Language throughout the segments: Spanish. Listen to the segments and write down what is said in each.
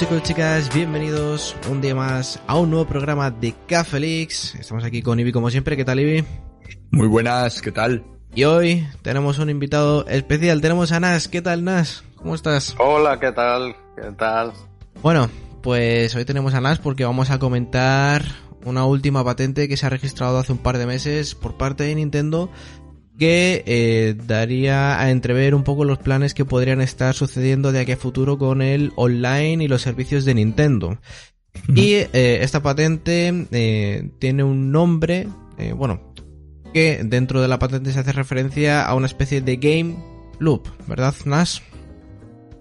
chicos y chicas, bienvenidos un día más a un nuevo programa de Leaks. Estamos aquí con Ibi como siempre, ¿qué tal Ibi? Muy buenas, ¿qué tal? Y hoy tenemos un invitado especial, tenemos a Nas, ¿qué tal Nas? ¿Cómo estás? Hola, ¿qué tal? ¿Qué tal? Bueno, pues hoy tenemos a Nas porque vamos a comentar una última patente que se ha registrado hace un par de meses por parte de Nintendo que eh, daría a entrever un poco los planes que podrían estar sucediendo de aquí a futuro con el online y los servicios de Nintendo. Y eh, esta patente eh, tiene un nombre, eh, bueno, que dentro de la patente se hace referencia a una especie de game loop, ¿verdad, Nas?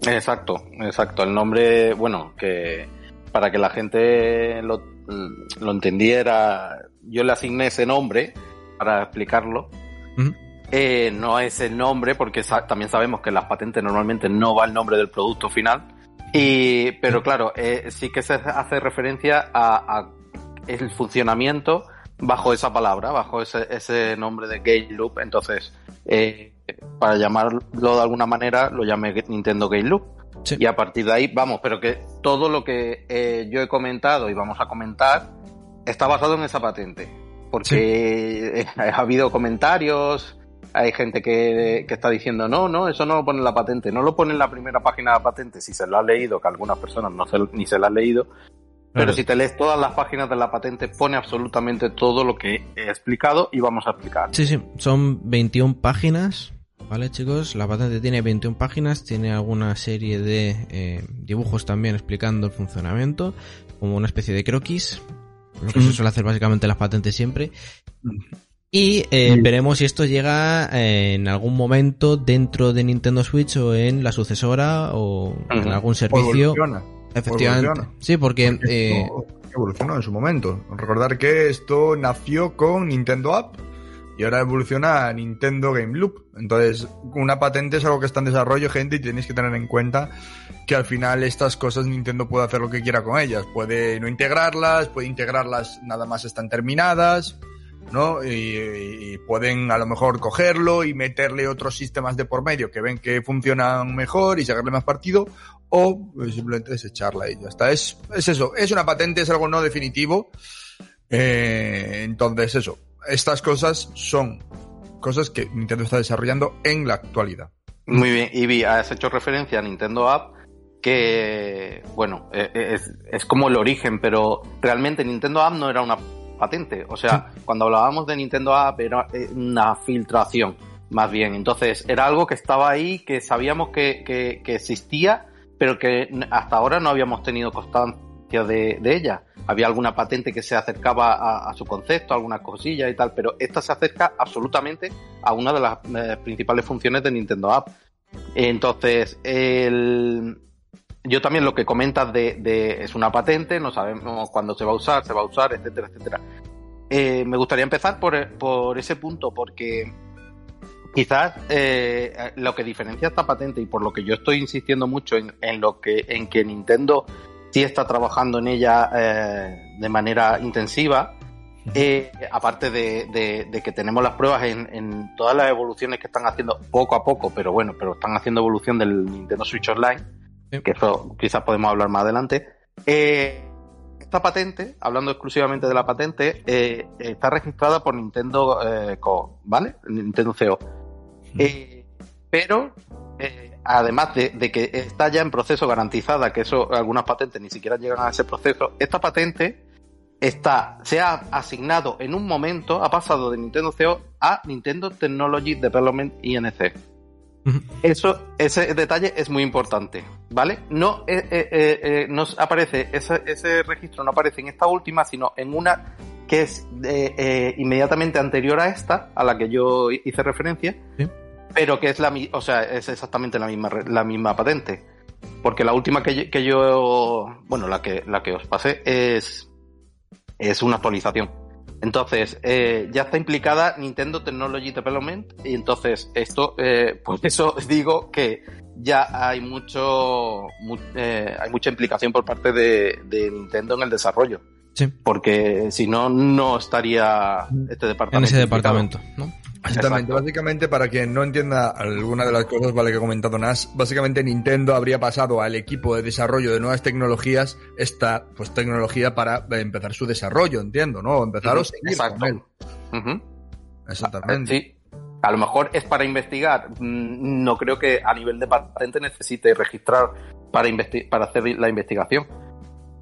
Exacto, exacto. El nombre, bueno, que para que la gente lo, lo entendiera, yo le asigné ese nombre para explicarlo. Eh, no es el nombre, porque sa- también sabemos que en las patentes normalmente no va el nombre del producto final. Y, pero claro, eh, sí que se hace referencia a, a el funcionamiento bajo esa palabra, bajo ese, ese nombre de Game Loop. Entonces, eh, para llamarlo de alguna manera, lo llamé Nintendo Game Loop. Sí. Y a partir de ahí, vamos, pero que todo lo que yo he comentado y vamos a comentar está basado en esa patente. Porque ha habido comentarios, hay gente que, que está diciendo, no, no, eso no lo pone en la patente, no lo pone en la primera página de la patente, si se lo ha leído, que algunas personas no se, ni se la han leído, pero Claro. si te lees todas las páginas de la patente, pone absolutamente todo lo que he explicado y vamos a explicar. Sí, sí, son 21 páginas, ¿vale chicos? La patente tiene 21 páginas, tiene alguna serie de eh, dibujos también explicando el funcionamiento, como una especie de croquis, lo que se Mm. suele hacer básicamente en las patentes siempre. Y eh, Mm. veremos si esto llega eh, en algún momento dentro de Nintendo Switch o en la sucesora o en algún servicio. evoluciona. Efectivamente. evoluciona. Sí, porque... eh, evolucionó en su momento. Recordar que esto nació con Nintendo App y ahora evoluciona a Nintendo Game Loop. Entonces, una patente es algo que está en desarrollo, gente, y tenéis que tener en cuenta que al final estas cosas Nintendo puede hacer lo que quiera con ellas. Puede no integrarlas, puede integrarlas nada más están terminadas, ¿no? Y, pueden a lo mejor cogerlo y meterle otros sistemas de por medio que ven que funcionan mejor y sacarle más partido, o pues, simplemente desecharla y ya está. Es, es eso, es una patente, es algo no definitivo. Eh, entonces, eso, estas cosas son cosas que Nintendo está desarrollando en la actualidad. Muy bien, Ivy, has hecho referencia a Nintendo App, que, bueno, eh, eh, es, es como el origen, pero realmente Nintendo App no era una patente. O sea, cuando hablábamos de Nintendo App era eh, una filtración, más bien. Entonces, era algo que estaba ahí, que sabíamos que, que, que existía, pero que hasta ahora no habíamos tenido constancia de, ella. Había alguna patente que se acercaba a, su concepto, alguna cosilla y tal, pero esta se acerca absolutamente a una de las eh, principales funciones de Nintendo App. Entonces, el... yo también lo que comentas de, es una patente, no sabemos cuándo se va a usar, se va a usar, etcétera, etcétera. Eh, me gustaría empezar por, por ese punto, porque quizás eh, lo que diferencia esta patente y por lo que yo estoy insistiendo mucho en lo que en que Nintendo sí está trabajando en ella eh, de manera intensiva, eh, aparte de, de- de que tenemos las pruebas en, en todas las evoluciones que están haciendo poco a poco, pero bueno, pero están haciendo evolución del Nintendo Switch Online, Sí. que eso quizás podemos hablar más adelante. Eh, esta patente, hablando exclusivamente de la patente, eh, está registrada por Nintendo Co, ¿vale? Nintendo CO. Pero además de, de, que está ya en proceso garantizada, que eso algunas patentes ni siquiera llegan a ese proceso, esta patente está, se ha asignado en un momento, ha pasado de Nintendo CEO a Nintendo Technology Development INC. Eso, ese detalle es muy importante, ¿vale? No, eh, eh, eh, nos aparece, ese, ese, registro no aparece en esta última, sino en una que es inmediatamente anterior a esta, a la que yo hice referencia, ¿Sí? Pero que es la, o sea, es exactamente la misma, la misma patente. Porque la última que yo, que yo bueno, la que, la que os pasé es, es una actualización. Entonces, eh, ya está implicada Nintendo Technology Development y entonces esto, eh, pues eso digo que ya hay mucho, mu eh, hay mucha implicación por parte de, de, Nintendo en el desarrollo. Sí. Porque si no, no estaría este departamento. En ese departamento, ¿no? Exactamente, básicamente para quien no entienda alguna de las cosas vale que ha comentado Nas, básicamente Nintendo habría pasado al equipo de desarrollo de nuevas tecnologías esta pues tecnología para empezar su desarrollo, entiendo, ¿no? Empezar uh -huh. a seguir Exacto. con él. Uh -huh. Exactamente. Sí. A lo mejor es para investigar. Mm, No creo que a nivel de patente necesite registrar para, para hacer la investigación.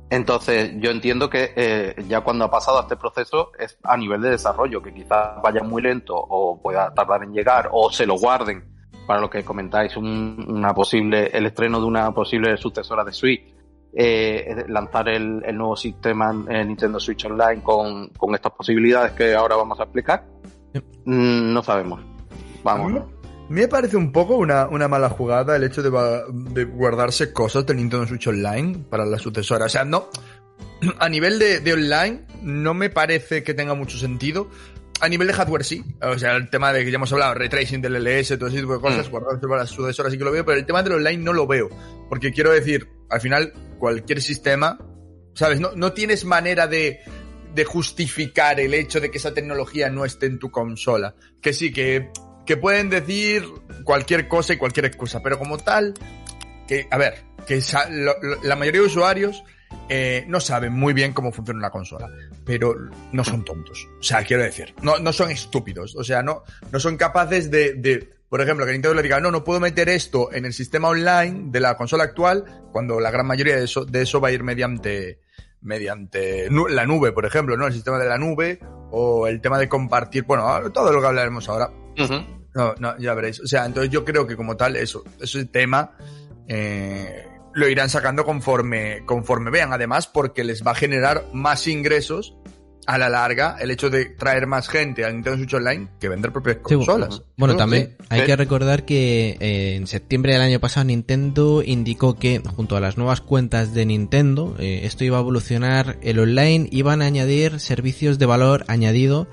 Entonces, yo entiendo que eh, ya cuando ha pasado este proceso es a nivel de desarrollo, que quizás vaya muy lento o pueda tardar en llegar o se lo guarden para lo que comentáis, un, una posible, el estreno de una posible sucesora de Switch, eh, lanzar el, el, nuevo sistema en Nintendo Switch Online con, con, estas posibilidades que ahora vamos a explicar. Mm, no sabemos. Vamos. Me parece un poco una, una mala jugada el hecho de, de, guardarse cosas de Nintendo Switch Online para la sucesora. O sea, no. A nivel de, de, online, no me parece que tenga mucho sentido. A nivel de hardware, sí. O sea, el tema de que ya hemos hablado, ray tracing del LS, todo ese tipo de cosas, mm. guardarse para la sucesora sí que lo veo, pero el tema del online no lo veo. Porque quiero decir, al final, cualquier sistema, ¿sabes? No, no tienes manera de, de justificar el hecho de que esa tecnología no esté en tu consola. Que sí, que que pueden decir cualquier cosa y cualquier excusa, pero como tal, que, a ver, que la mayoría de usuarios eh, no saben muy bien cómo funciona una consola, pero no son tontos. O sea, quiero decir, no, no son estúpidos. O sea, no, no son capaces de, de, por ejemplo, que Nintendo le diga, no, no puedo meter esto en el sistema online de la consola actual, cuando la gran mayoría de eso, de eso va a ir mediante, mediante la nube, por ejemplo, ¿no? El sistema de la nube o el tema de compartir, bueno, todo lo que hablaremos ahora. Uh -huh. No, no, ya veréis. O sea, entonces yo creo que como tal, eso, ese tema eh, lo irán sacando conforme, conforme vean. Además, porque les va a generar más ingresos a la larga el hecho de traer más gente a Nintendo Switch Online que vender propias consolas. Sí, bueno, ¿no? también sí. hay que recordar que eh, en septiembre del año pasado Nintendo indicó que junto a las nuevas cuentas de Nintendo eh, esto iba a evolucionar el online, iban a añadir servicios de valor añadido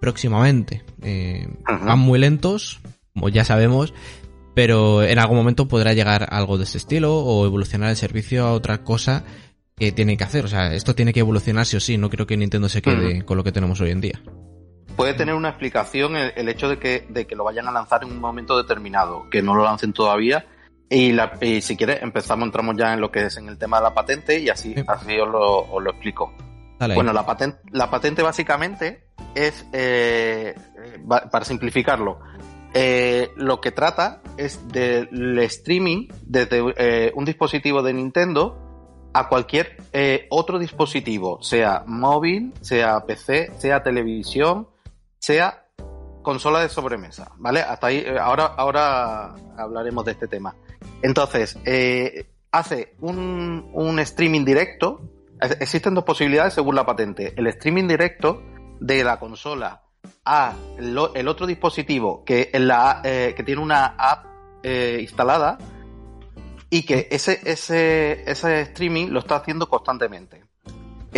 próximamente. Eh. Van muy lentos, como ya sabemos, pero en algún momento podrá llegar algo de este estilo o evolucionar el servicio a otra cosa que tiene que hacer. O sea, esto tiene que evolucionar sí o sí. No creo que Nintendo se quede uh -huh. con lo que tenemos hoy en día. Puede tener una explicación el, el hecho de que, de que, lo vayan a lanzar en un momento determinado, que no lo lancen todavía. Y, la, y si quieres, empezamos, entramos ya en lo que es en el tema de la patente y así, sí. así os, lo, os lo explico. Bueno, la patente, la patente básicamente es, eh, para simplificarlo, eh, lo que trata es del streaming desde eh, un dispositivo de Nintendo a cualquier otro dispositivo, sea móvil, sea PC, sea televisión, sea consola de sobremesa, ¿vale? Hasta ahí, ahora, ahora hablaremos de este tema. Entonces, hace un, un streaming directo Existen dos posibilidades según la patente. El streaming directo de la consola a lo, el otro dispositivo que, la, eh, que tiene una app eh, instalada y que ese, ese, ese streaming lo está haciendo constantemente.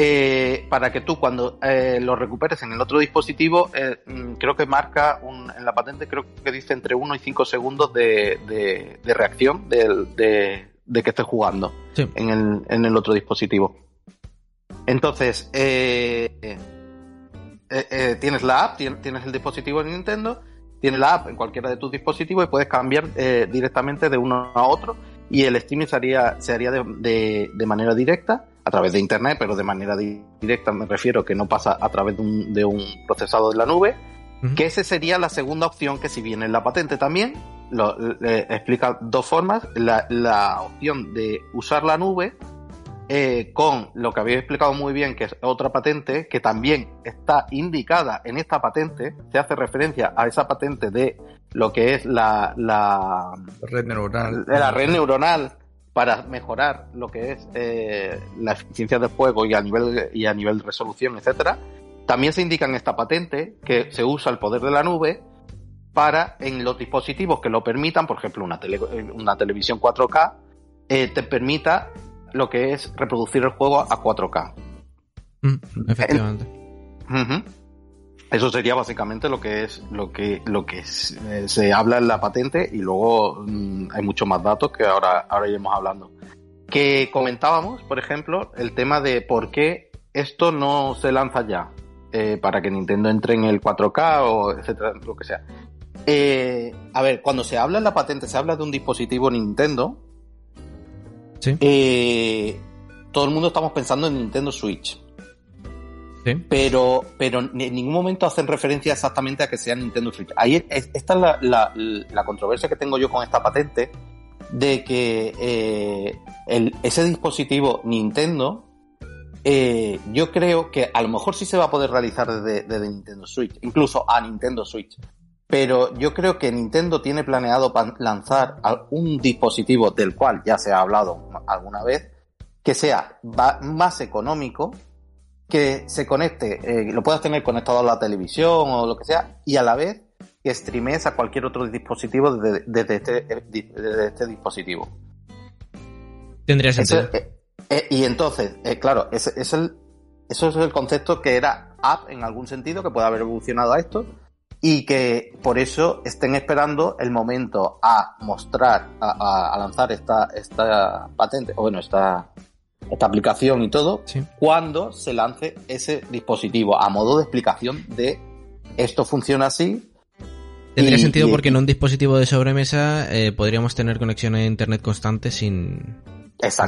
Eh, para que tú cuando eh, lo recuperes en el otro dispositivo, eh, creo que marca un, en la patente, creo que dice entre 1 y 5 segundos de, de, de reacción de, de, de, que estés jugando sí. en, el, en el otro dispositivo. Entonces, eh, eh, eh, tienes la app, tienes el dispositivo de Nintendo, tienes la app en cualquiera de tus dispositivos y puedes cambiar directamente de uno a otro y el streaming se haría, se haría de, de, de, manera directa a través de internet, pero de manera directa me refiero que no pasa a través de un, de un procesador de la nube, uh -huh. que esa sería la segunda opción que si viene en la patente también, lo, explica dos formas. La, la, opción de usar la nube eh, con lo que habéis explicado muy bien, que es otra patente, que también está indicada en esta patente, se hace referencia a esa patente de lo que es la, la red neuronal. De la red neuronal para mejorar lo que es eh, la eficiencia del juego y a nivel y a nivel de resolución, etcétera. También se indica en esta patente que se usa el poder de la nube para en los dispositivos que lo permitan, por ejemplo, una, una televisión 4K, eh, te permita lo que es reproducir el juego a 4K. Mm, efectivamente. Eso sería básicamente lo que es lo que lo que eh, se habla en la patente y luego mm, hay muchos más datos que ahora ahora iremos hablando. Que comentábamos, por ejemplo, el tema de por qué esto no se lanza ya eh, para que Nintendo entre en el 4K o etcétera, lo que sea. Eh, a ver, cuando se habla en la patente, se habla de un dispositivo Nintendo. Sí. todo el mundo estamos pensando en Nintendo Switch. Pero, pero en ningún momento hacen referencia exactamente a que sea Nintendo Switch. Ahí esta es la, controversia que tengo yo con esta patente de que eh, ese dispositivo Nintendo, eh, yo creo que a lo mejor sí se va a poder realizar desde, Nintendo Switch, incluso a Nintendo Switch. Pero yo creo que Nintendo tiene planeado lanzar un dispositivo del cual ya se ha hablado alguna vez, que sea más económico, que se conecte, eh, lo puedas tener conectado a la televisión o lo que sea, y a la vez que streames a cualquier otro dispositivo desde, este, eh, este, dispositivo. Tendría sentido. Eh, y entonces, claro, es, es el, eso es el concepto que era app en algún sentido, que puede haber evolucionado a esto, y que por eso estén esperando el momento a mostrar, a, a lanzar esta, esta patente, o bueno, esta, esta aplicación y todo, cuando se lance ese dispositivo, a modo de explicación de esto funciona así. Tendría sentido porque en un dispositivo de sobremesa eh, podríamos tener conexión a internet constante sin,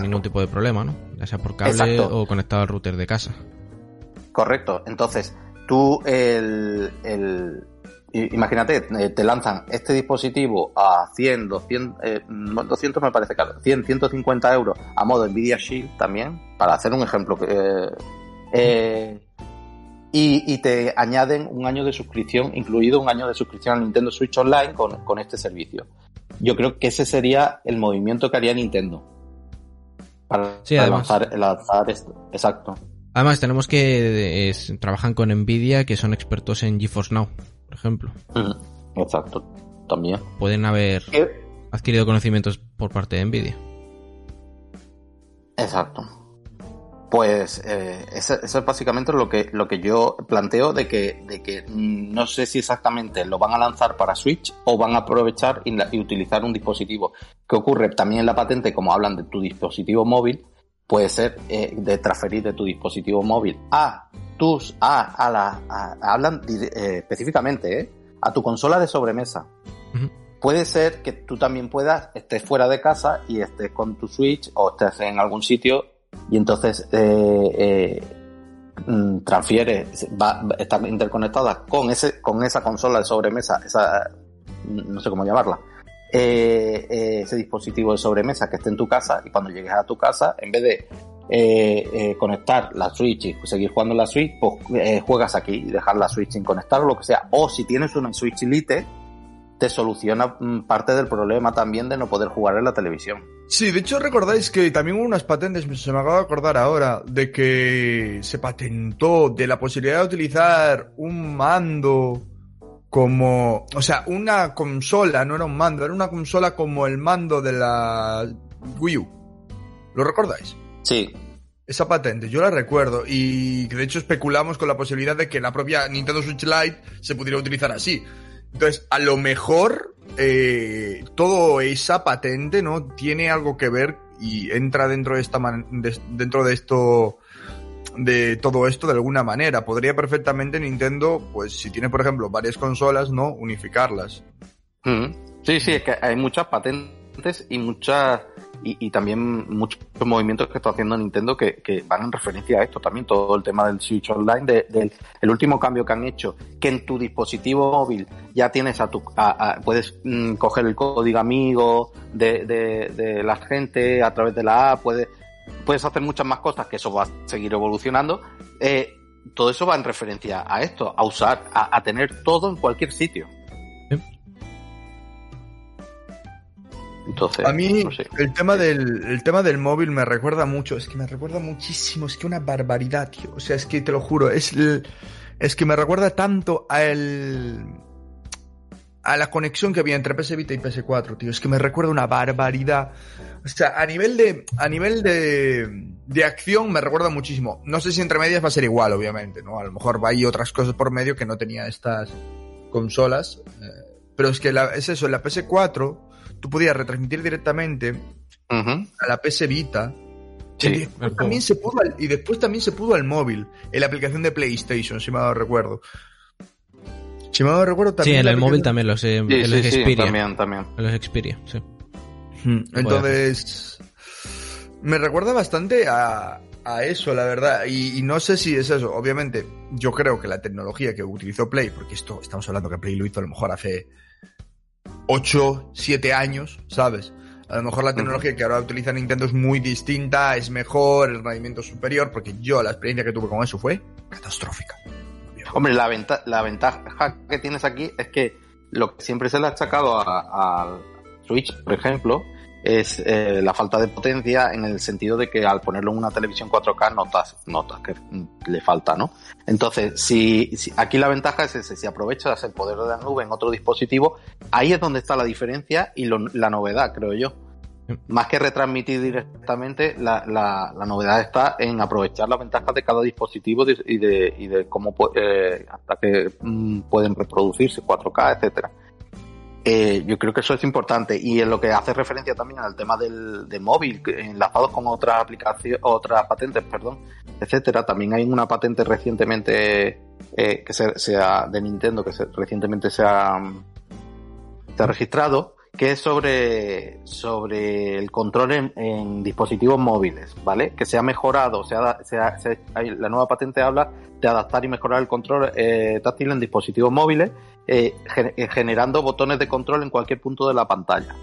ningún tipo de problema, ¿no? Ya sea por cable o conectado al router de casa. Correcto. Entonces, tú el, el, imagínate, eh, te lanzan este dispositivo a 100, 200, 200 me parece caro, 100, 150 euros a modo Nvidia Shield también, para hacer un ejemplo. Eh, eh, y, te añaden un año de suscripción, incluido un año de suscripción a Nintendo Switch Online con, este servicio. Yo creo que ese sería el movimiento que haría Nintendo. Para, lanzar, esto. Exacto. Además, tenemos que trabajan con Nvidia, que son expertos en GeForce Now por ejemplo. Exacto, también. Pueden haber adquirido conocimientos por parte de Nvidia. Exacto. Pues eh, eso, es básicamente lo que, lo que yo planteo de que, de que no sé si exactamente lo van a lanzar para Switch o van a aprovechar y, utilizar un dispositivo. que ocurre también en la patente, como hablan de tu dispositivo móvil? Puede ser eh, de transferir de tu dispositivo móvil a tus a, a la hablan eh, específicamente ¿eh? a tu consola de sobremesa. Puede ser que tú también puedas estés fuera de casa y estés con tu Switch o estés en algún sitio y entonces mm, transfieres, va, está interconectada con ese con esa consola de sobremesa, esa no sé cómo llamarla. Ese dispositivo de sobremesa que esté en tu casa y cuando llegues a tu casa, en vez de eh, eh, conectar la Switch y seguir jugando la Switch, pues eh, juegas aquí y dejar la Switch sin conectar o lo que sea. O si tienes una Switch Lite, te soluciona mm, parte del problema también de no poder jugar en la televisión. Sí, de hecho recordáis que también hubo unas patentes, se me acaba de acordar ahora, de que se patentó de la posibilidad de utilizar un mando como, o sea, una consola, no era un mando, era una consola como el mando de la Wii U. ¿Lo recordáis? Sí. Esa patente, yo la recuerdo y de hecho especulamos con la posibilidad de que la propia Nintendo Switch Lite se pudiera utilizar así. Entonces, a lo mejor eh, todo esa patente, ¿no? Tiene algo que ver y entra dentro de esta dentro de esto de todo esto de alguna manera. Podría perfectamente Nintendo, pues si tiene por ejemplo varias consolas, ¿no? Unificarlas. Mm. Sí, sí, es que hay muchas patentes y muchas y, también muchos movimientos que está haciendo Nintendo que, van en referencia a esto también, todo el tema del Switch Online, del el último cambio que han hecho, que en tu dispositivo móvil ya tienes a tu, puedes mm, coger el código amigo de, de, la gente a través de la app, puedes, puedes hacer muchas más cosas, que eso va a seguir evolucionando. Eh, todo eso va en referencia a esto, a usar, a tener todo en cualquier sitio. a mí el tema del el tema del móvil me recuerda mucho, es que me recuerda muchísimo, es que una barbaridad, tío. O sea, es que te lo juro, es es que me recuerda tanto a el a la conexión que había entre PS Vita y PS4, tío. Es que me recuerda una barbaridad. O sea, a nivel de a nivel de, de acción me recuerda muchísimo. No sé si entre medias va a ser igual, obviamente, ¿no? A lo mejor va a ir otras cosas por medio que no tenía estas consolas. Eh, pero es que es eso, en la PS4 tú podías retransmitir directamente a la PS Vita. y, después también se pudo al, y después también se pudo al móvil, en la aplicación de PlayStation, si me dado recuerdo. Si me dado recuerdo también. Sí, en el móvil también los, eh, sí, los Xperia. también, también. Los Xperia, sí. Entonces, me recuerda bastante a, a eso, la verdad. Y, y, no sé si es eso. Obviamente, yo creo que la tecnología que utilizó Play, porque esto estamos hablando que Play lo hizo a lo mejor hace 8, 7 años, ¿sabes? A lo mejor la tecnología que ahora utiliza Nintendo es muy distinta, es mejor, el rendimiento es superior, porque yo la experiencia que tuve con eso fue catastrófica. Hombre, la, la ventaja que tienes aquí es que lo que siempre se le ha achacado a Switch, por ejemplo, es eh, la falta de potencia en el sentido de que al ponerlo en una televisión 4K notas, notas que le falta, ¿no? Entonces, si, aquí la ventaja es ese, si aprovechas el poder de la nube en otro dispositivo, ahí es donde está la diferencia y la novedad, creo yo. Más que retransmitir directamente, la, la, novedad está en aprovechar las ventajas de cada dispositivo y de, y de cómo eh, hasta que mm, pueden reproducirse 4K, etcétera. Eh, yo creo que eso es importante. Y en lo que hace referencia también al tema del, móvil enlazados con otras aplicaciones otras patentes perdón etcétera también hay una patente recientemente eh, que sea de Nintendo que recientemente se ha, se ha registrado que es sobre, sobre el control en, dispositivos móviles, ¿vale? Que se ha mejorado, se ha, se la nueva patente habla de adaptar y mejorar el control eh, táctil en dispositivos móviles, eh, eh, generando botones de control en cualquier punto de la pantalla,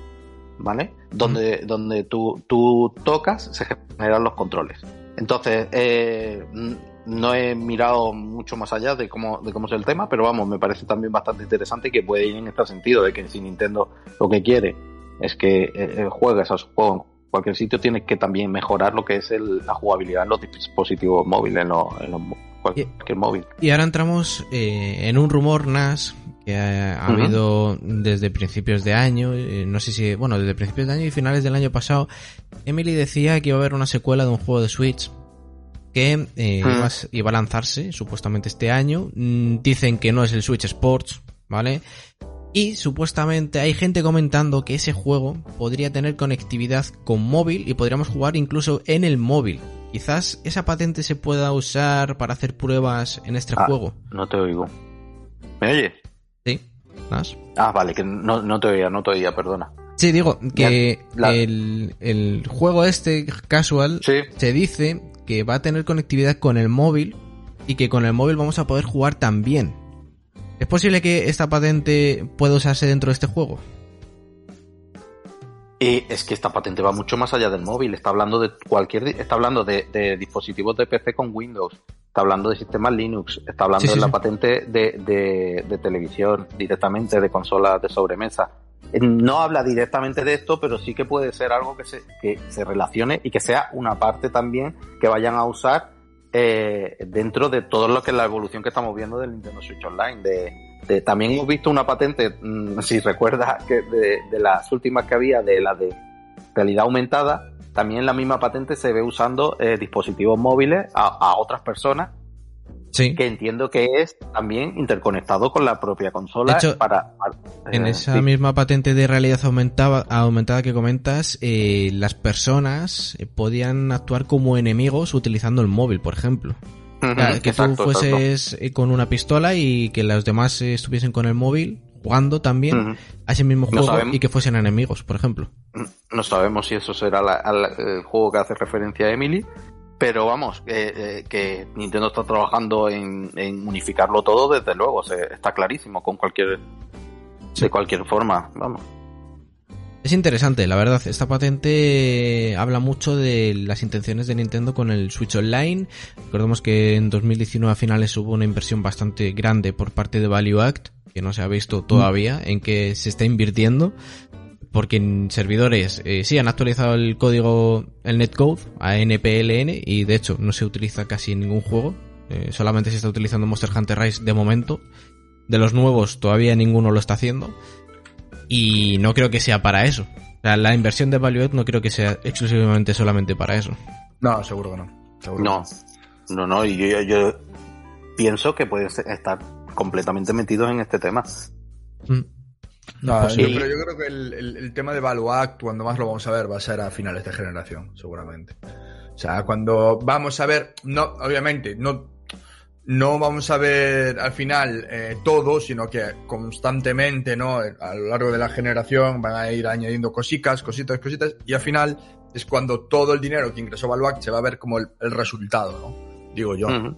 ¿vale? Donde, donde tú, tú tocas, se generan los controles. Entonces, eh, no he mirado mucho más allá de cómo, de cómo es el tema, pero vamos, me parece también bastante interesante que puede ir en este sentido, de que si Nintendo lo que quiere es que eh, eh, juegues a su juego en cualquier sitio, tienes que también mejorar lo que es la jugabilidad en los dispositivos móviles, en, los, cualquier móvil. Y ahora entramos eh, en un rumor NAS que ha, habido desde principios de año, no sé si, bueno, desde principios de año y finales del año pasado, Emily decía que iba a haber una secuela de un juego de Switch que eh, iba, a lanzarse supuestamente este año. Mm, dicen que no es el Switch Sports, ¿vale? Y supuestamente hay gente comentando que ese juego podría tener conectividad con móvil y podríamos jugar incluso en el móvil. Quizás esa patente se pueda usar para hacer pruebas en este ah, juego. No te oigo. ¿Me oyes? Sí, más. Ah, vale, que no, no te oía, no te oía, perdona. Sí, digo que el, el, juego este casual se dice que va a tener conectividad con el móvil y que con el móvil vamos a poder jugar también. ¿Es posible que esta patente pueda usarse dentro de este juego? Y es que esta patente va mucho más allá del móvil. Está hablando de cualquier, está hablando de, dispositivos de PC con Windows. Está hablando de sistemas Linux. Está hablando de la patente de, de, televisión directamente, de consolas de sobremesa. Eh, no habla directamente de esto, pero sí que puede ser algo que se, que se relacione y que sea una parte también que vayan a usar eh, dentro de todo lo que es la evolución que estamos viendo del Nintendo Switch Online. De, también hemos visto una patente, mm, si recuerdas, que de, las últimas que había, de la de realidad aumentada, también la misma patente se ve usando eh, dispositivos móviles a otras personas. Que entiendo que es también interconectado con la propia consola para, en eh, esa misma patente de realidad aumentada, aumentada que comentas eh, las personas eh, podían actuar como enemigos utilizando el móvil por ejemplo que tú fueses con una pistola y que los demás estuviesen con el móvil jugando también a ese mismo No juego sabemos. y que fuesen enemigos, por ejemplo. No sabemos si eso será la- al- el juego que hace referencia a Emily, pero vamos, eh, eh, que Nintendo está trabajando en, en unificarlo todo, desde luego, se- está clarísimo con cualquier de cualquier forma, vamos. Es interesante, la verdad. Esta patente habla mucho de las intenciones de Nintendo con el Switch Online. Recordemos que en 2019 a finales hubo una inversión bastante grande por parte de Value Act, que no se ha visto todavía en que se está invirtiendo. Porque en servidores eh, sí han actualizado el código, el netcode a NPLN y de hecho no se utiliza casi en ningún juego. Eh, solamente se está utilizando Monster Hunter Rise de momento. De los nuevos todavía ninguno lo está haciendo. Y no creo que sea para eso. O sea, la inversión de Value Add no creo que sea exclusivamente solamente para eso. No, seguro que no. Seguro No, no, no, y yo, yo pienso que pueden ser- estar completamente metidos en este tema. Mm. No, Pues yo, pero yo creo que el, el- el tema de Valuact, cuando más lo vamos a ver, va a ser a finales de generación, seguramente. O sea, cuando vamos a ver, no, obviamente, no, no vamos a ver al final eh, todo, sino que constantemente, ¿no? A lo largo de la generación van a ir añadiendo cositas, cositas, cositas, y al final es cuando todo el dinero que ingresó Valuact se va a ver como el, el resultado, ¿no? Digo yo. O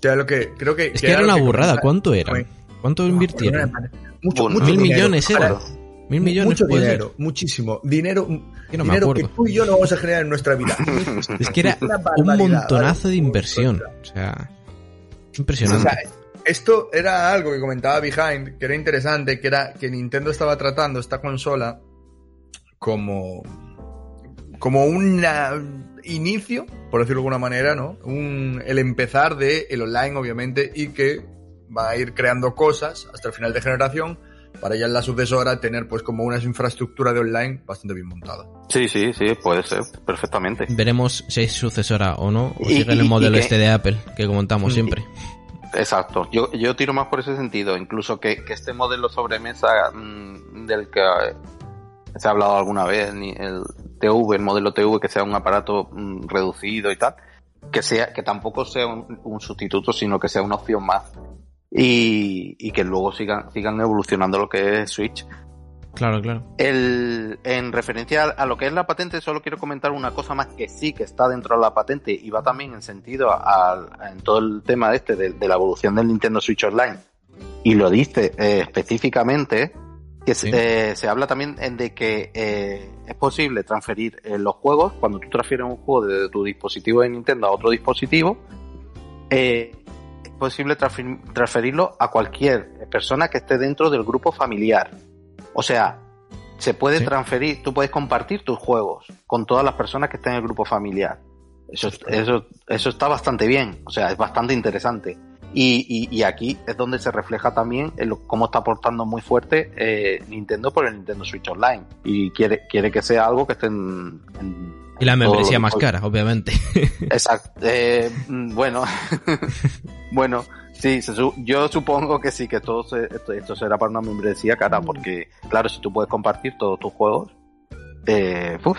sea, lo que, creo que, Es que era una burrada. ¿Cuánto era? ¿Cuánto invirtieron? Mucho, Bueno, mucho Mil dinero. millones era. Mil millones. mucho puede ser. dinero, muchísimo. Dinero, Que no me dinero que acuerdo. tú y yo no vamos a generar en nuestra vida. Es que era un montonazo ¿vale? de inversión. O sea, O impresionante. sea, esto era algo que comentaba Behind, que era interesante, que era que Nintendo estaba tratando esta consola como como un inicio, por decirlo de alguna manera, ¿no? El empezar de online, obviamente, y que va a ir creando cosas hasta el final de generación para ya en la sucesora tener pues como una infraestructura de online bastante bien montada. Sí, sí, sí, puede ser, perfectamente. Veremos si es sucesora o no. O sigue el modelo este de Apple que comentamos siempre. Exacto. Yo, yo tiro más por ese sentido. Incluso que, que este modelo sobremesa mm, del que eh, se ha hablado alguna vez, ni el TV, el modelo TV, que sea un aparato mm, reducido y tal, que sea, que tampoco sea un, un sustituto, sino que sea una opción más. Y, y que luego sigan, sigan evolucionando lo que es Switch. Claro, claro. El, en referencia a, lo que es la patente, solo quiero comentar una cosa más que sí que está dentro de la patente y va también en sentido a- a- en todo el tema este de, de la evolución del Nintendo Switch Online. Y lo dice eh, específicamente que se- Sí. eh, se habla también en de que eh, es posible transferir los juegos cuando tú transfieres un juego de tu dispositivo de Nintendo a otro dispositivo. eh, posible transfer- transferirlo a cualquier persona que esté dentro del grupo familiar. O sea, se puede Sí. transferir, tú puedes compartir tus juegos con todas las personas que estén en el grupo familiar. Eso, eso, eso está bastante bien, o sea, es bastante interesante. Y, y, y aquí es donde se refleja también en lo- cómo está aportando muy fuerte eh, Nintendo por el Nintendo Switch Online. Y quiere, quiere que sea algo que esté en... en- Y la membresía más cara, obviamente. Exacto. Eh, mm, bueno, bueno, sí, yo supongo que sí, que todo se- esto, esto será para una membresía cara, porque claro, si tú puedes compartir todos tus juegos, eh, uf,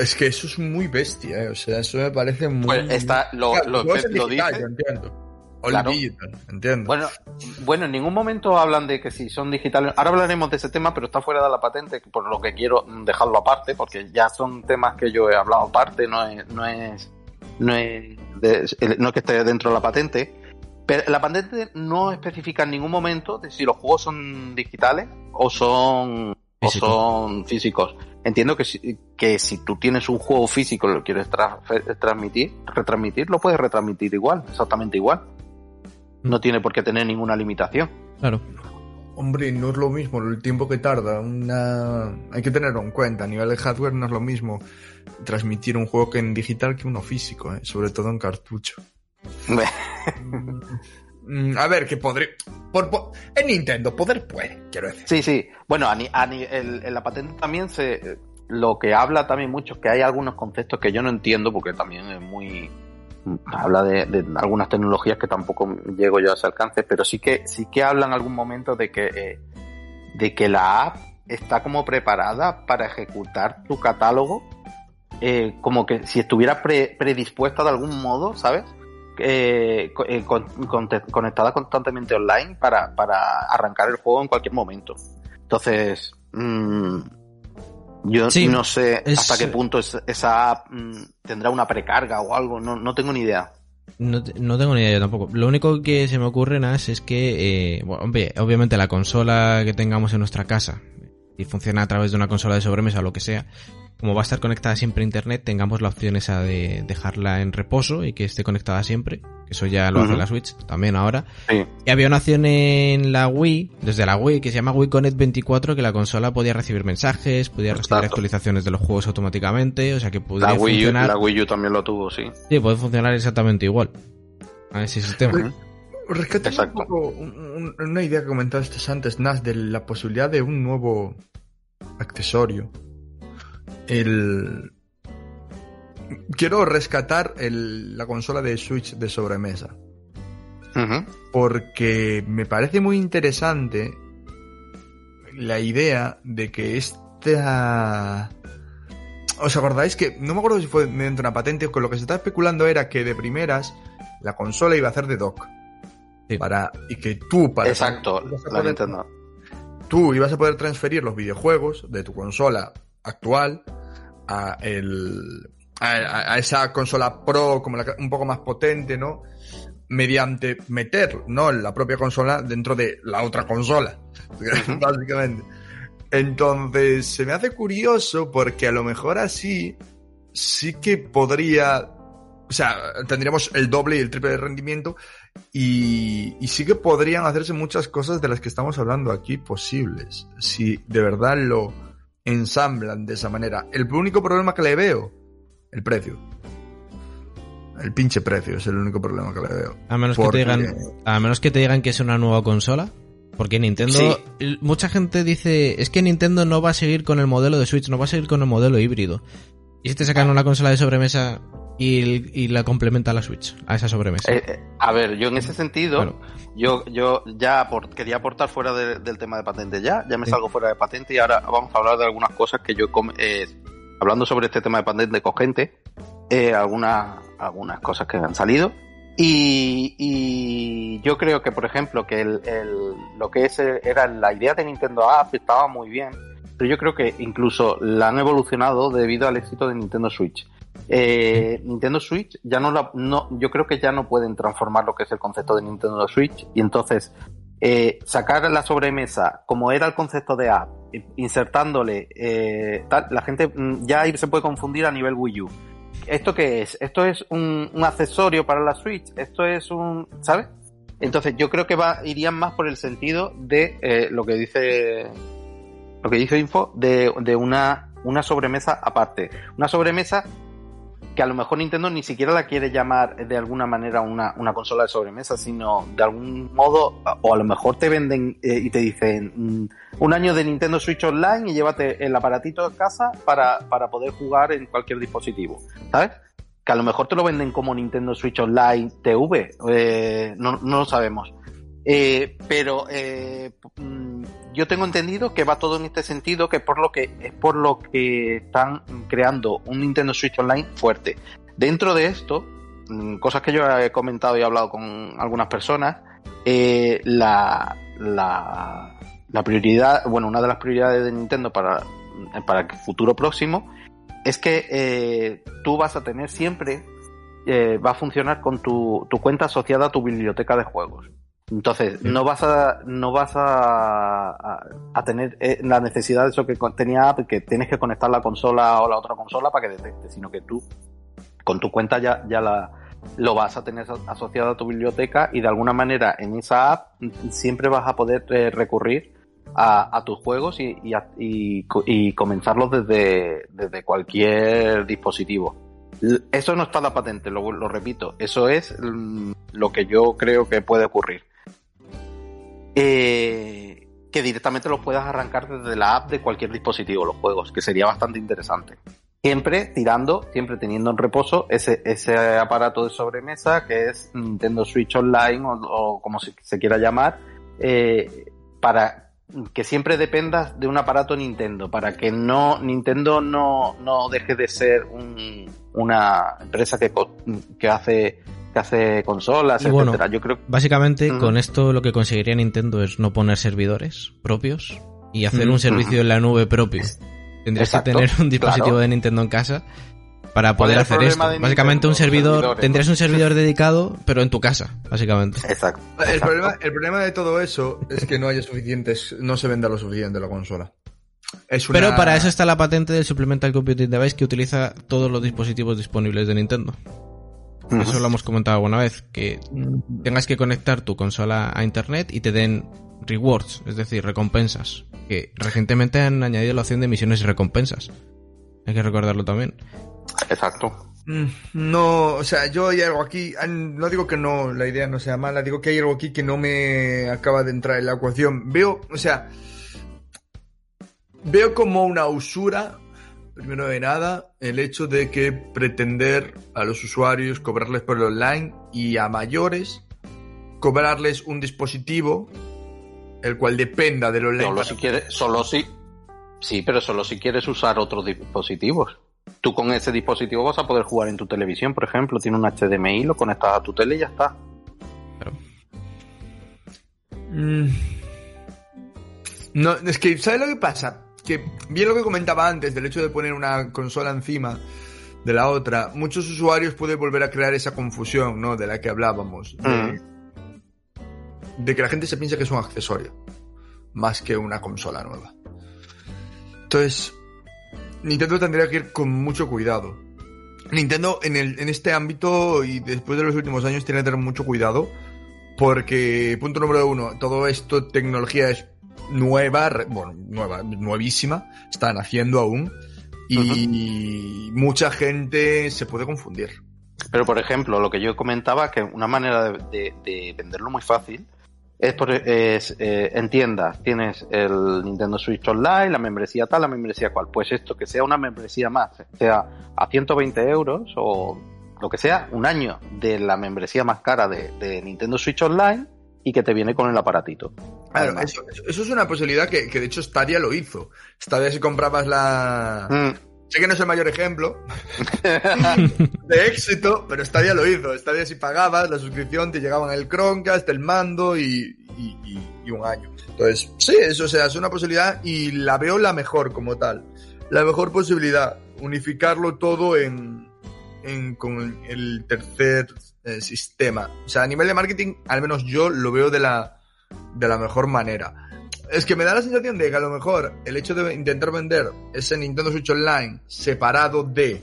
Es que eso es muy bestia, ¿eh? O sea, eso me parece muy... pues está, lo, Claro, lo, dice. yo entiendo. Claro. digital, entiendo. Bueno, bueno, en ningún momento hablan de que si son digitales. Ahora hablaremos de ese tema, pero está fuera de la patente, por lo que quiero dejarlo aparte, porque ya son temas que yo he hablado aparte, no es, no es, no es, de- no es que esté dentro de la patente. Pero la patente no especifica en ningún momento de si los juegos son digitales o son, o son físicos. Entiendo que si, que si tú tienes un juego físico y lo quieres transfer- transmitir, retransmitir, lo puedes retransmitir igual, exactamente igual. No tiene por qué tener ninguna limitación. Claro. Hombre, no es lo mismo el tiempo que tarda. Una... Hay que tenerlo en cuenta. A nivel de hardware no es lo mismo transmitir un juego que en digital que uno físico, ¿eh? sobre todo en cartucho. Mm, A ver, que podré... Por, por- En Nintendo, poder puede, quiero decir. Sí, sí. Bueno, a ni- a ni- el- en la patente también se... Lo que habla también mucho es que hay algunos conceptos que yo no entiendo porque también es muy... Habla de, algunas tecnologías que tampoco llego yo a ese alcance, pero sí que sí que habla en algún momento de que eh, de que la app está como preparada para ejecutar tu catálogo eh, como que si estuviera pre- predispuesta de algún modo, ¿sabes? eh, conectada constantemente online para, para arrancar el juego en cualquier momento. Entonces, mmm, yo no sé hasta qué punto esa app mm, tendrá una precarga o algo, no, no tengo ni idea. No, no, tengo ni idea yo tampoco. Lo único que se me ocurre, Nas, es que, eh, obviamente la consola que tengamos en nuestra casa, y funciona a través de una consola de sobremesa o lo que sea, como va a estar conectada siempre a internet, tengamos la opción esa de dejarla en reposo y que esté conectada siempre. Eso ya lo hace la Switch también ahora. Y había una opción en la Wii, desde la Wii, que se llama Wii Connect 24, que la consola podía recibir mensajes, podía recibir actualizaciones de los juegos automáticamente, o sea que podía la Wii funcionar. la Wii U también lo tuvo, sí. Sí, puede funcionar exactamente igual. A ese sistema. Rescate un poco una idea que comentaste antes, Nas, de la posibilidad de un nuevo accesorio el... Quiero rescatar la consola de Switch de sobremesa. Porque me parece muy interesante la idea de que esta... ¿Os acordáis que, no me acuerdo si fue mediante una patente o que lo que se está especulando era que de primeras la consola iba a hacer de dock? Para, y que tú, para... Exacto, la Tú ibas a poder transferir los videojuegos de tu consola actual a, el, a, esa consola Pro como un poco más potente, ¿no? Mediante meter, ¿no? La propia consola dentro de la otra consola, básicamente. Entonces, se me hace curioso porque a lo mejor así sí que podría, o sea, tendríamos el doble y el triple de rendimiento y, y, sí que podrían hacerse muchas cosas de las que estamos hablando aquí posibles. Si de verdad lo, ensamblan de esa manera. El único problema que le veo, el precio. El pinche precio es el único problema que le veo. A menos, que, te digan, a menos que te digan que es una nueva consola. Porque Nintendo, mucha gente dice, es que Nintendo no va a seguir con el modelo de Switch, no va a seguir con el modelo híbrido. Y si te sacan una consola de sobremesa y, la complementa a la Switch, a esa sobremesa. Eh, eh, a ver, yo en ese sentido, yo, yo ya quería aportar fuera del tema de patente ya, ya me salgo fuera de patente y ahora vamos a hablar de algunas cosas que yo, eh, hablando sobre este tema de patente con gente, algunas, algunas cosas que han salido. Y, yo creo que, por ejemplo, que el, lo que es, era la idea de Nintendo App estaba muy bien, pero yo creo que incluso la han evolucionado debido al éxito de Nintendo Switch. Eh, Nintendo Switch ya no la, no, yo creo que ya no pueden transformar lo que es el concepto de Nintendo Switch y entonces eh, sacar la sobremesa como era el concepto de app, insertándole eh, tal, la gente mm, ya ahí se puede confundir a nivel Wii U. ¿Esto qué es? Esto es un, accesorio para la Switch, esto es un, ¿sabes? Entonces yo creo que va, irían más por el sentido de eh, lo que dice lo que dice Info de, de una, una sobremesa aparte. Una sobremesa que a lo mejor Nintendo ni siquiera la quiere llamar de alguna manera una, una consola de sobremesa, sino de algún modo, o a lo mejor te venden eh, y te dicen mm, un año de Nintendo Switch Online y llévate el aparatito de casa para, para poder jugar en cualquier dispositivo, ¿sabes? Que a lo mejor te lo venden como Nintendo Switch Online TV, eh, no, no lo sabemos. Eh, pero eh, mm, yo tengo entendido que va todo en este sentido, que por lo que es por lo que están creando un Nintendo Switch Online fuerte. Dentro de esto, mm, cosas que yo he comentado y he hablado con algunas personas, eh, la, la, prioridad, bueno, una de las prioridades de Nintendo para, para el futuro próximo es que tú vas a tener siempre, va a funcionar con tu, tu cuenta asociada a tu biblioteca de juegos. Entonces, no vas a, no vas a, a, tener eh, la necesidad de eso que tenía App, que tienes que conectar la consola o la otra consola para que detecte, sino que tú, con tu cuenta ya, ya la, lo vas a tener asociado a tu biblioteca y de alguna manera en esa app siempre vas a poder eh, recurrir a, tus juegos y, y, y, comenzarlos desde, desde cualquier dispositivo. Eso no está la patente, lo, lo repito, eso es mm, lo que yo creo que puede ocurrir eh, que directamente los puedas arrancar desde la app de cualquier dispositivo, los juegos, que sería bastante interesante. Siempre tirando, siempre teniendo en reposo ese, ese aparato de sobremesa que es Nintendo Switch Online o, como se, quiera llamar, eh, para que siempre dependas de un aparato Nintendo, para que no Nintendo no, no deje de ser una empresa que, que hace que hace consolas, Y bueno, etcétera. Yo creo Básicamente, con esto lo que conseguiría Nintendo es no poner servidores propios y hacer un servicio en la nube propio. Tendrías Exacto, que tener un dispositivo claro. de Nintendo en casa para poder hacer esto. Básicamente Nintendo, un servidor, tendrías un servidor dedicado, pero en tu casa, básicamente. Exacto. El problema, el problema de todo eso es que no haya suficientes, no se venda lo suficiente la consola. Es una- Pero para eso está la patente del Supplemental Computing Device que utiliza todos los dispositivos disponibles de Nintendo. Eso lo hemos comentado alguna vez, que tengas que conectar tu consola a internet y te den rewards, es decir, recompensas. Que recientemente han añadido la opción de misiones y recompensas. Hay que recordarlo también. Exacto. Mm, No, o sea, yo hay algo aquí, no digo que no, la idea no sea mala, digo que hay algo aquí que no me acaba de entrar en la ecuación. Veo, o sea, veo como una usura, primero de nada, el hecho de que pretender a los usuarios cobrarles por el online y a mayores cobrarles un dispositivo el cual dependa del online. Solo si quieres, solo si. Sí, pero solo si quieres usar otros dispositivos. Tú con ese dispositivo vas a poder jugar en tu televisión, por ejemplo. Tiene un HDMI, lo conectas a tu tele y ya está. Mm. No, es que, ¿sabes lo que pasa? Que bien lo que comentaba antes del hecho de poner una consola encima de la otra, muchos usuarios pueden volver a crear esa confusión, ¿no? De la que hablábamos. De, de que la gente se piensa que es un accesorio, más que una consola nueva. Entonces, Nintendo tendría que ir con mucho cuidado. Nintendo en, el, en este ámbito y después de los últimos años tiene que tener mucho cuidado porque, punto número uno, todo esto, tecnología es nueva, bueno, nueva, nuevísima, están haciendo aún y mucha gente se puede confundir. Pero, por ejemplo, lo que yo comentaba, que una manera de, de- de venderlo muy fácil es, por, es eh, en tiendas. Tienes el Nintendo Switch Online, la membresía tal, la membresía cual. Pues esto, que sea una membresía más, sea a 120 euros o lo que sea, un año de la membresía más cara de, de Nintendo Switch Online y que te viene con el aparatito. Claro, eso, eso- eso es una posibilidad que, que de hecho Stadia lo hizo. Stadia si comprabas la... Mm. Sé que no es el mayor ejemplo de éxito, pero Stadia lo hizo. Stadia si pagabas la suscripción te llegaban el Chromecast, el mando y, y- y- y un año. Entonces, sí, eso o sea, es una posibilidad y la veo la mejor como tal. La mejor posibilidad, unificarlo todo en, en- con el tercer eh, sistema. O sea, a nivel de marketing, al menos yo lo veo de la, de la mejor manera. Es que me da la sensación de que a lo mejor el hecho de intentar vender ese Nintendo Switch Online separado de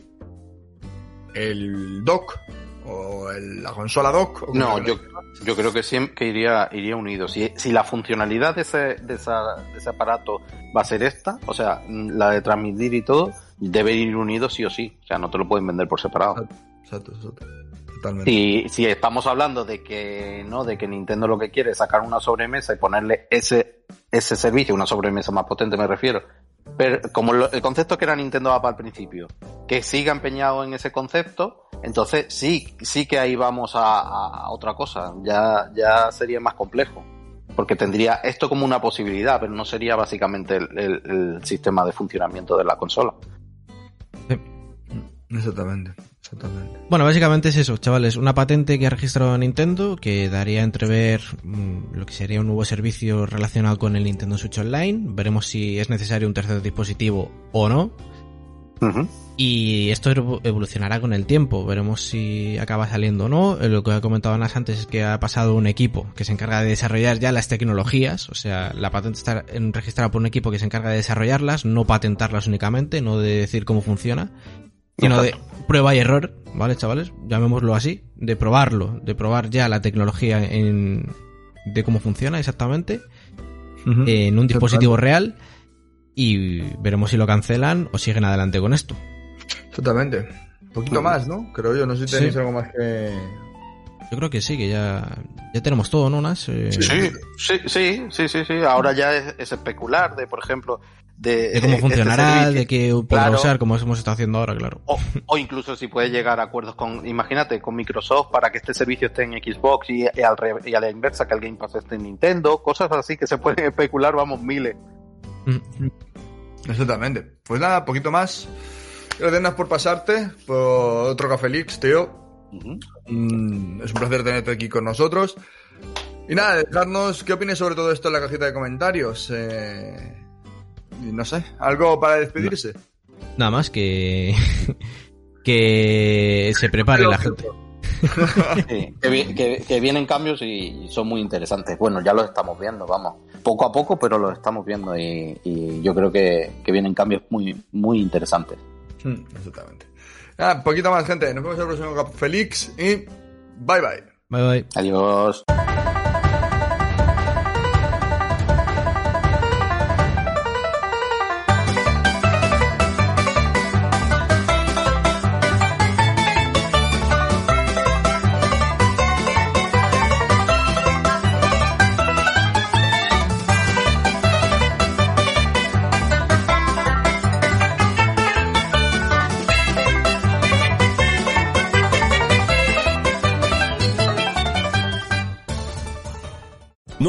el dock o el- la consola dock. o No, yo, yo creo que siempre que iría, iría unido. Si, si la funcionalidad de ese, de, esa- de ese aparato va a ser esta, o sea, la de transmitir y todo, debe ir unido sí o sí. O sea, no te lo pueden vender por separado. Exacto, exacto. Totalmente. Si, si estamos hablando de que no, de que Nintendo lo que quiere es sacar una sobremesa y ponerle ese, ese servicio, una sobremesa más potente me refiero. Pero como lo- el concepto que era Nintendo App al principio, que siga empeñado en ese concepto, entonces sí, sí que ahí vamos a, otra cosa. Ya, ya sería más complejo. Porque tendría esto como una posibilidad, pero no sería básicamente el, el- el sistema de funcionamiento de la consola. Exactamente, exactamente. Bueno, básicamente es eso, chavales. Una patente que ha registrado Nintendo que daría a entrever mm, lo que sería un nuevo servicio relacionado con el Nintendo Switch Online. Veremos si es necesario un tercer dispositivo o no. Y esto evo- evolucionará con el tiempo. Veremos si acaba saliendo o no. Eh, Lo que ha comentado antes es que ha pasado un equipo que se encarga de desarrollar ya las tecnologías. O sea, la patente está registrada por un equipo que se encarga de desarrollarlas, no patentarlas únicamente, no de decir cómo funciona, sino de Exacto. prueba y error, ¿vale, chavales? Llamémoslo así, de probarlo, de probar ya la tecnología en, de cómo funciona exactamente en un dispositivo real y veremos si lo cancelan o siguen adelante con esto. Exactamente. Un poquito más, ¿no? Creo yo. No sé si tenéis Sí. algo más que. Yo creo que sí, que ya, ya tenemos todo, ¿no, Nas? Eh, Sí, sí, sí, sí, sí, sí. Ahora ya es, es especular de, por ejemplo, de, De cómo este funcionará, de qué podrá Claro. usar, como hemos estado haciendo ahora, claro. O, o incluso si puede llegar a acuerdos con, imagínate, con Microsoft para que este servicio esté en Xbox y, y al re- y a la inversa que el Game Pass esté en Nintendo, cosas así que se pueden especular, vamos, miles. Mm. Exactamente. Pues nada, poquito más. Gracias por pasarte. Por otro Café Leaks, tío. Mm, es un placer tenerte aquí con nosotros. Y nada, dejarnos qué opinas sobre todo esto en la cajita de comentarios. Eh, no sé, algo para despedirse. Nada más que que se prepare la gente. Sí, que, que- que vienen cambios y son muy interesantes. Bueno, ya los estamos viendo, vamos. Poco a poco, pero los estamos viendo y, y yo creo que, que vienen cambios muy, muy interesantes. Mm, Exactamente. Nada, poquito más, gente. Nos vemos en el próximo Cap Félix y bye bye. Bye bye. Adiós.